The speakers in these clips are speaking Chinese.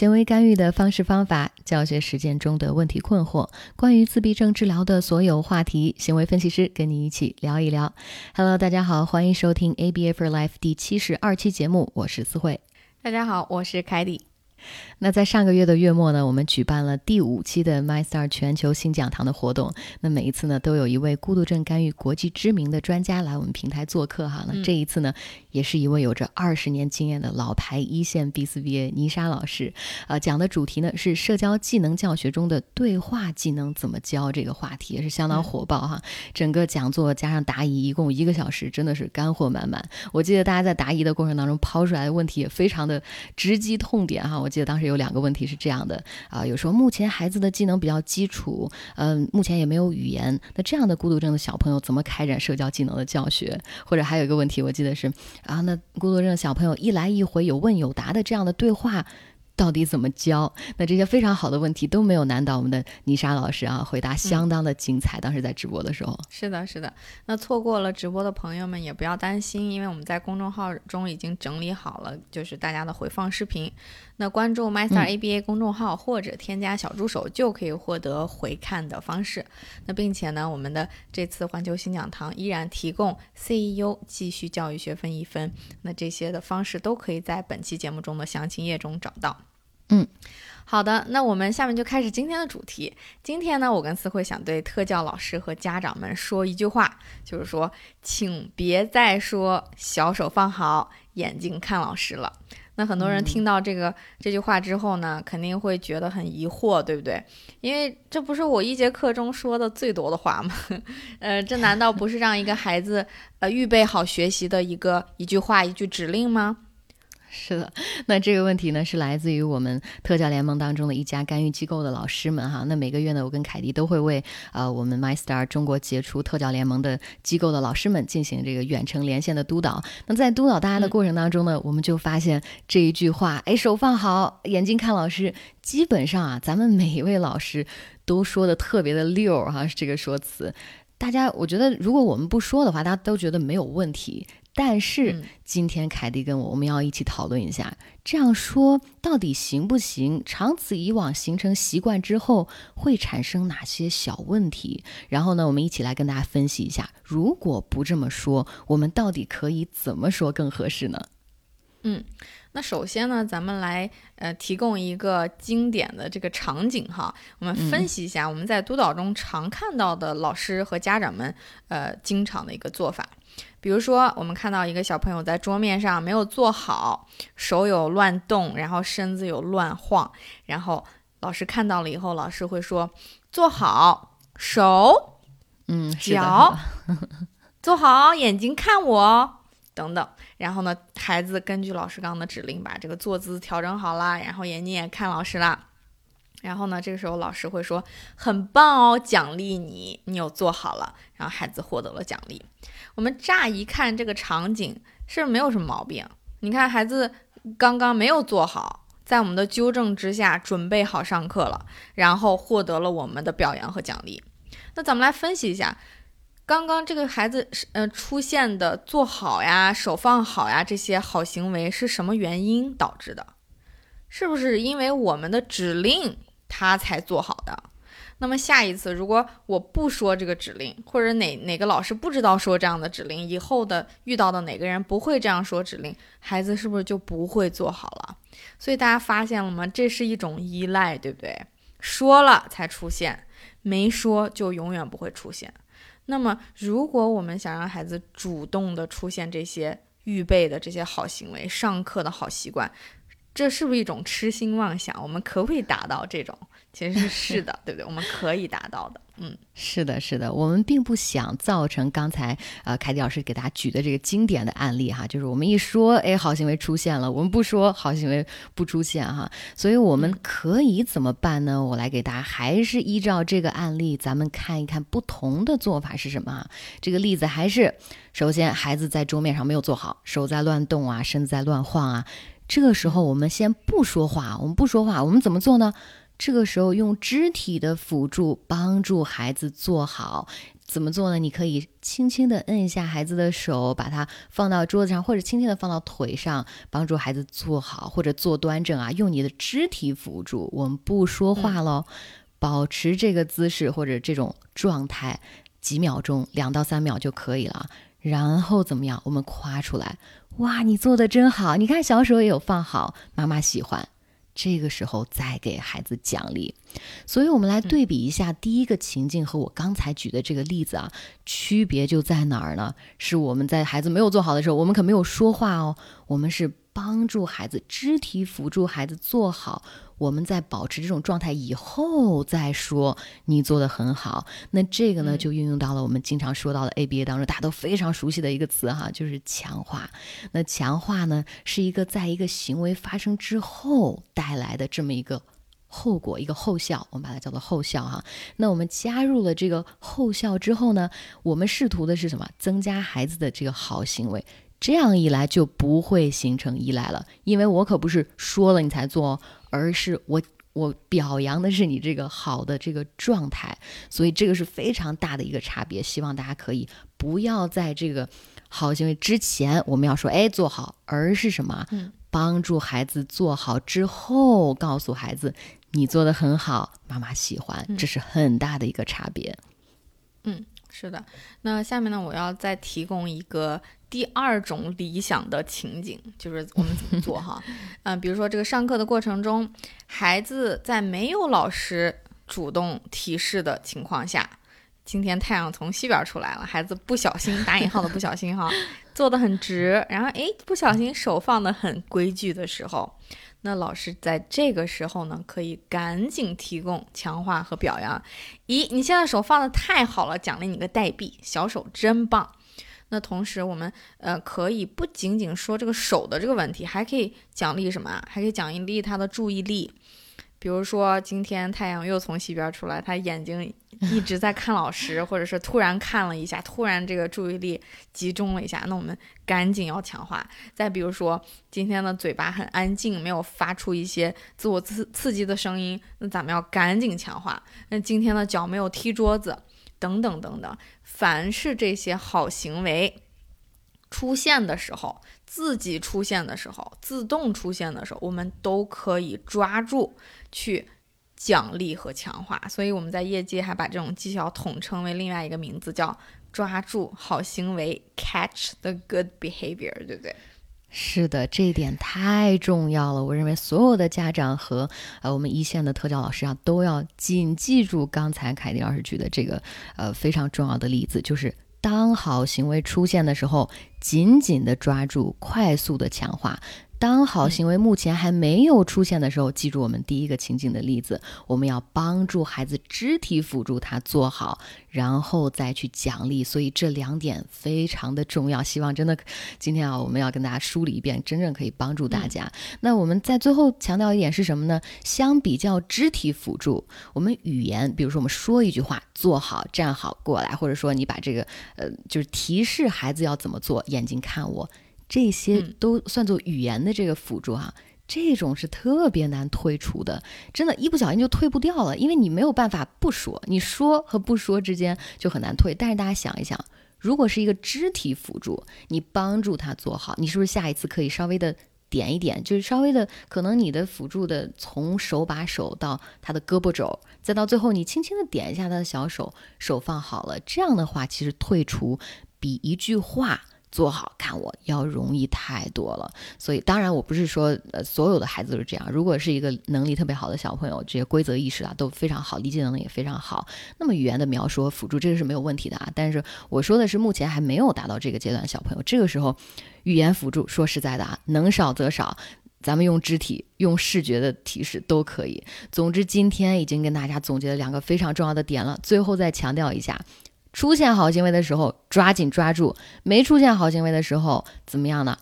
行为干预的方式方法、教学实践中的问题困惑，关于自闭症治疗的所有话题，行为分析师跟你一起聊一聊。Hello，大家好，欢迎收听 ABA for Life 第七十二期节目，我是思慧。大家好，我是凯蒂。那在上个月的月末呢，我们举办了第五期的 MyStar 全球新讲堂的活动。那每一次呢，都有一位孤独症干预国际知名的专家来我们平台做客哈。那这一次呢，也是一位有着二十年经验的老牌一线 BCBA 倪莎老师，呃，讲的主题呢是社交技能教学中的对话技能怎么教这个话题也是相当火爆哈。整个讲座加上答疑，一共一个小时，真的是干货满满。我记得大家在答疑的过程当中抛出来的问题也非常的直击痛点哈。我记得当时有两个问题是这样的啊，有说目前孩子的技能比较基础，嗯，目前也没有语言，那这样的孤独症的小朋友怎么开展社交技能的教学？或者还有一个问题，我记得是啊，那孤独症小朋友一来一回有问有答的这样的对话。到底怎么教？那这些非常好的问题都没有难倒我们的妮莎老师啊，回答相当的精彩。当时在直播的时候，是的，是的。那错过了直播的朋友们也不要担心，因为我们在公众号中已经整理好了，就是大家的回放视频。那关注 MyStar ABA 公众号或者添加小助手就可以获得回看的方式。那并且呢，我们的这次环球新讲堂依然提供 CEO 继续教育学分一分。那这些的方式都可以在本期节目中的详情页中找到。嗯，好的，那我们下面就开始今天的主题。今天呢，我跟思慧想对特教老师和家长们说一句话，就是说，请别再说小手放好，眼睛看老师了。那很多人听到这个这句话之后呢，肯定会觉得很疑惑，对不对？因为这不是我一节课中说的最多的话吗？呃，这难道不是让一个孩子呃预备好学习的一个一句话、一句指令吗？是的，那这个问题呢，是来自于我们特教联盟当中的一家干预机构的老师们哈。那每个月呢，我跟凯迪都会为呃我们 MyStar 中国杰出特教联盟的机构的老师们进行这个远程连线的督导。那在督导大家的过程当中呢，我们就发现这一句话，哎，手放好，眼睛看老师，基本上啊，咱们每一位老师都说的特别的溜哈，这个说辞。大家，我觉得如果我们不说的话，大家都觉得没有问题。但是今天凯蒂跟我，我们要一起讨论一下，这样说到底行不行？长此以往形成习惯之后，会产生哪些小问题？然后呢，我们一起来跟大家分析一下，如果不这么说，我们到底可以怎么说更合适呢？嗯，那首先呢，咱们来呃提供一个经典的这个场景哈，我们分析一下我们在督导中常看到的老师和家长们呃经常的一个做法。比如说，我们看到一个小朋友在桌面上没有坐好，手有乱动，然后身子有乱晃，然后老师看到了以后，老师会说：“坐好，手，嗯，脚，坐好，眼睛看我，等等。”然后呢，孩子根据老师刚刚的指令，把这个坐姿调整好啦，然后眼睛也看老师啦。然后呢，这个时候老师会说：“很棒哦，奖励你，你有做好了。”然后孩子获得了奖励。我们乍一看这个场景是没有什么毛病。你看，孩子刚刚没有做好，在我们的纠正之下准备好上课了，然后获得了我们的表扬和奖励。那咱们来分析一下，刚刚这个孩子呃出现的做好呀、手放好呀这些好行为是什么原因导致的？是不是因为我们的指令他才做好的？那么下一次，如果我不说这个指令，或者哪哪个老师不知道说这样的指令，以后的遇到的哪个人不会这样说指令，孩子是不是就不会做好了？所以大家发现了吗？这是一种依赖，对不对？说了才出现，没说就永远不会出现。那么，如果我们想让孩子主动的出现这些预备的这些好行为，上课的好习惯。这是不是一种痴心妄想？我们可不可以达到这种？其实是的，对不对？我们可以达到的。嗯，是的，是的。我们并不想造成刚才呃凯迪老师给大家举的这个经典的案例哈，就是我们一说，哎，好行为出现了；我们不说，好行为不出现哈。所以我们可以怎么办呢？我来给大家还是依照这个案例，咱们看一看不同的做法是什么。这个例子还是，首先孩子在桌面上没有坐好，手在乱动啊，身子在乱晃啊。这个时候，我们先不说话，我们不说话，我们怎么做呢？这个时候用肢体的辅助帮助孩子做好，怎么做呢？你可以轻轻地摁一下孩子的手，把它放到桌子上，或者轻轻地放到腿上，帮助孩子坐好或者坐端正啊。用你的肢体辅助，我们不说话喽，保持这个姿势或者这种状态几秒钟，两到三秒就可以了。然后怎么样？我们夸出来，哇，你做的真好！你看小手也有放好，妈妈喜欢。这个时候再给孩子奖励，所以我们来对比一下第一个情境和我刚才举的这个例子啊，区别就在哪儿呢？是我们在孩子没有做好的时候，我们可没有说话哦，我们是帮助孩子肢体辅助孩子做好。我们在保持这种状态以后再说，你做的很好。那这个呢，就运用到了我们经常说到的 ABA 当中，大家都非常熟悉的一个词哈，就是强化。那强化呢，是一个在一个行为发生之后带来的这么一个后果，一个后效，我们把它叫做后效哈。那我们加入了这个后效之后呢，我们试图的是什么？增加孩子的这个好行为。这样一来就不会形成依赖了，因为我可不是说了你才做，而是我我表扬的是你这个好的这个状态，所以这个是非常大的一个差别。希望大家可以不要在这个好行为之前我们要说哎做好，而是什么？帮助孩子做好之后，告诉孩子你做的很好，妈妈喜欢，这是很大的一个差别。嗯。是的，那下面呢，我要再提供一个第二种理想的情景，就是我们怎么做哈？嗯，比如说这个上课的过程中，孩子在没有老师主动提示的情况下，今天太阳从西边出来了，孩子不小心打引号的不小心哈，坐得很直，然后诶，不小心手放得很规矩的时候。那老师在这个时候呢，可以赶紧提供强化和表扬。咦，你现在手放的太好了，奖励你个代币，小手真棒。那同时，我们呃可以不仅仅说这个手的这个问题，还可以奖励什么啊？还可以奖励他的注意力。比如说，今天太阳又从西边出来，他眼睛一直在看老师，或者是突然看了一下，突然这个注意力集中了一下，那我们赶紧要强化。再比如说，今天的嘴巴很安静，没有发出一些自我刺刺激的声音，那咱们要赶紧强化。那今天的脚没有踢桌子，等等等等，凡是这些好行为出现的时候。自己出现的时候，自动出现的时候，我们都可以抓住去奖励和强化。所以我们在业界还把这种绩效统称为另外一个名字，叫抓住好行为 （catch the good behavior），对不对？是的，这一点太重要了。我认为所有的家长和呃我们一线的特教老师啊，都要谨记住刚才凯蒂老师举的这个呃非常重要的例子，就是。当好行为出现的时候，紧紧的抓住，快速的强化。当好行为目前还没有出现的时候，记住我们第一个情景的例子，我们要帮助孩子肢体辅助他做好，然后再去奖励。所以这两点非常的重要。希望真的今天啊，我们要跟大家梳理一遍，真正可以帮助大家。那我们在最后强调一点是什么呢？相比较肢体辅助，我们语言，比如说我们说一句话，坐好、站好、过来，或者说你把这个呃，就是提示孩子要怎么做，眼睛看我。这些都算作语言的这个辅助哈，这种是特别难退出的，真的，一不小心就退不掉了，因为你没有办法不说，你说和不说之间就很难退。但是大家想一想，如果是一个肢体辅助，你帮助他做好，你是不是下一次可以稍微的点一点，就是稍微的，可能你的辅助的从手把手到他的胳膊肘，再到最后你轻轻的点一下他的小手，手放好了，这样的话其实退出比一句话。做好看我要容易太多了，所以当然我不是说呃所有的孩子都是这样。如果是一个能力特别好的小朋友，这些规则意识啊都非常好，理解能力也非常好，那么语言的描述和辅助这个是没有问题的啊。但是我说的是目前还没有达到这个阶段的小朋友，这个时候语言辅助说实在的啊，能少则少，咱们用肢体、用视觉的提示都可以。总之今天已经跟大家总结了两个非常重要的点了，最后再强调一下。出现好行为的时候，抓紧抓住；没出现好行为的时候，怎么样呢？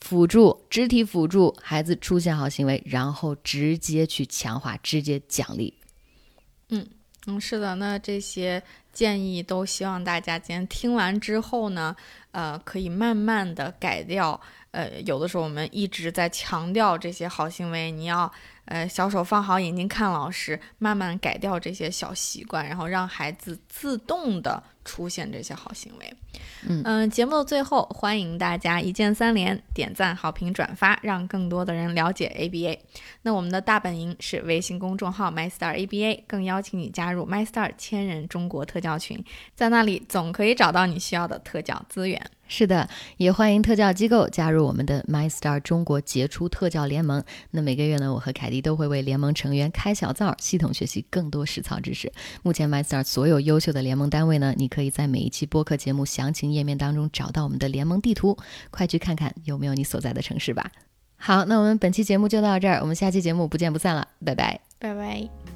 辅助肢体辅助孩子出现好行为，然后直接去强化，直接奖励。嗯嗯，是的。那这些建议都希望大家今天听完之后呢，呃，可以慢慢的改掉。呃，有的时候我们一直在强调这些好行为，你要。呃，小手放好，眼睛看老师，慢慢改掉这些小习惯，然后让孩子自动的出现这些好行为。嗯节目的最后，欢迎大家一键三连，点赞、好评、转发，让更多的人了解 ABA。那我们的大本营是微信公众号 MyStar ABA，更邀请你加入 MyStar 千人中国特教群，在那里总可以找到你需要的特教资源。是的，也欢迎特教机构加入我们的 MyStar 中国杰出特教联盟。那每个月呢，我和凯蒂都会为联盟成员开小灶，系统学习更多实操知识。目前 MyStar 所有优秀的联盟单位呢，你可以在每一期播客节目详情页面当中找到我们的联盟地图，快去看看有没有你所在的城市吧。好，那我们本期节目就到这儿，我们下期节目不见不散了，拜拜。拜拜。